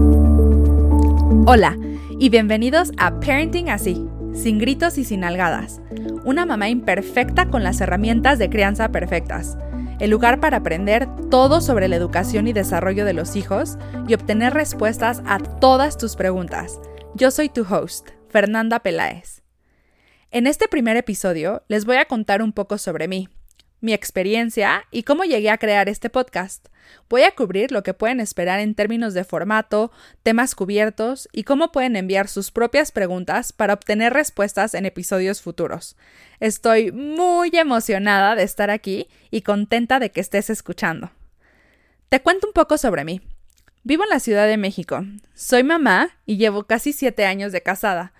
Hola y bienvenidos a Parenting Así, sin gritos y sin algadas. Una mamá imperfecta con las herramientas de crianza perfectas. El lugar para aprender todo sobre la educación y desarrollo de los hijos y obtener respuestas a todas tus preguntas. Yo soy tu host, Fernanda Peláez. En este primer episodio les voy a contar un poco sobre mí, mi experiencia y cómo llegué a crear este podcast. Voy a cubrir lo que pueden esperar en términos de formato, temas cubiertos y cómo pueden enviar sus propias preguntas para obtener respuestas en episodios futuros. Estoy muy emocionada de estar aquí y contenta de que estés escuchando. Te cuento un poco sobre mí. Vivo en la Ciudad de México. Soy mamá y llevo casi siete años de casada.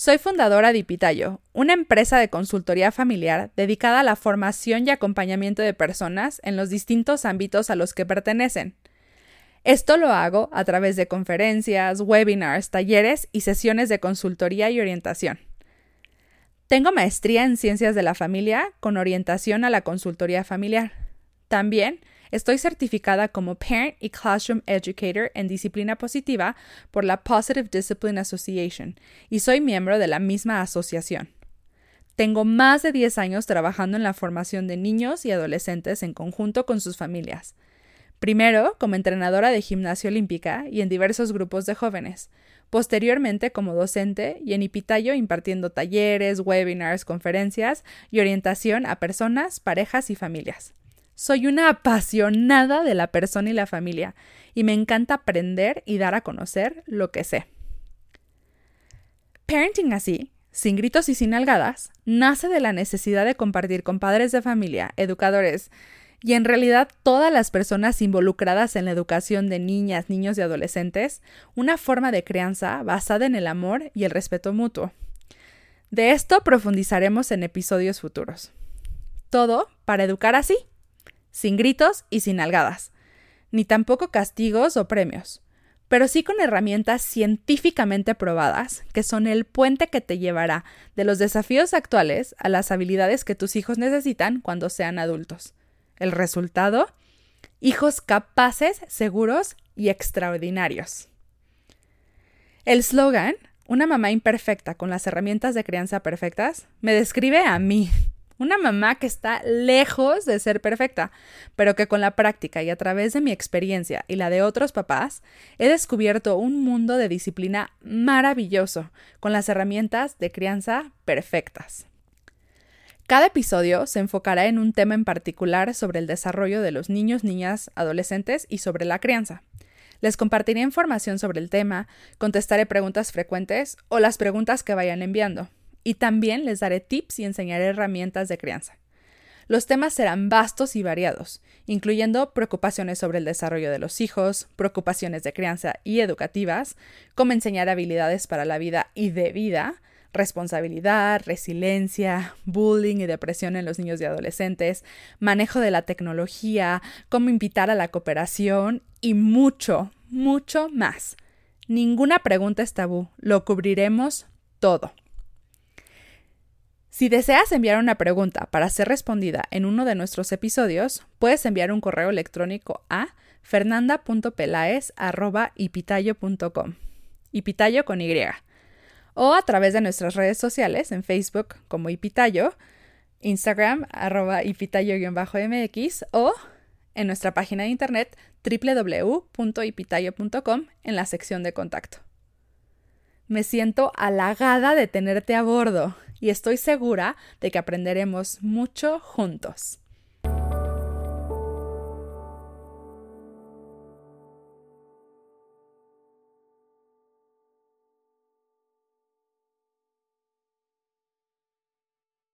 Soy fundadora de Ipitayo, una empresa de consultoría familiar dedicada a la formación y acompañamiento de personas en los distintos ámbitos a los que pertenecen. Esto lo hago a través de conferencias, webinars, talleres y sesiones de consultoría y orientación. Tengo maestría en ciencias de la familia con orientación a la consultoría familiar. También Estoy certificada como Parent y Classroom Educator en disciplina positiva por la Positive Discipline Association y soy miembro de la misma asociación. Tengo más de 10 años trabajando en la formación de niños y adolescentes en conjunto con sus familias. Primero como entrenadora de gimnasia olímpica y en diversos grupos de jóvenes. Posteriormente como docente y en Ipitayo impartiendo talleres, webinars, conferencias y orientación a personas, parejas y familias. Soy una apasionada de la persona y la familia y me encanta aprender y dar a conocer lo que sé. Parenting así, sin gritos y sin algadas, nace de la necesidad de compartir con padres de familia, educadores y en realidad todas las personas involucradas en la educación de niñas, niños y adolescentes una forma de crianza basada en el amor y el respeto mutuo. De esto profundizaremos en episodios futuros. Todo para educar así sin gritos y sin algadas, ni tampoco castigos o premios, pero sí con herramientas científicamente probadas, que son el puente que te llevará de los desafíos actuales a las habilidades que tus hijos necesitan cuando sean adultos. El resultado, hijos capaces, seguros y extraordinarios. El slogan, una mamá imperfecta con las herramientas de crianza perfectas, me describe a mí, una mamá que está lejos de ser perfecta, pero que con la práctica y a través de mi experiencia y la de otros papás, he descubierto un mundo de disciplina maravilloso, con las herramientas de crianza perfectas. Cada episodio se enfocará en un tema en particular sobre el desarrollo de los niños, niñas, adolescentes y sobre la crianza. Les compartiré información sobre el tema, contestaré preguntas frecuentes o las preguntas que vayan enviando y también les daré tips y enseñaré herramientas de crianza. Los temas serán vastos y variados, incluyendo preocupaciones sobre el desarrollo de los hijos, preocupaciones de crianza y educativas, cómo enseñar habilidades para la vida y de vida, responsabilidad, resiliencia, bullying y depresión en los niños y adolescentes, manejo de la tecnología, cómo invitar a la cooperación y mucho, mucho más. Ninguna pregunta es tabú, lo cubriremos todo. Si deseas enviar una pregunta para ser respondida en uno de nuestros episodios, puedes enviar un correo electrónico a fernanda.pelaes.ipitayo.com Ipitayo con Y. O a través de nuestras redes sociales en Facebook como Ipitayo, Instagram arroba ipitayo-mx o en nuestra página de internet www.ipitayo.com en la sección de contacto. Me siento halagada de tenerte a bordo y estoy segura de que aprenderemos mucho juntos.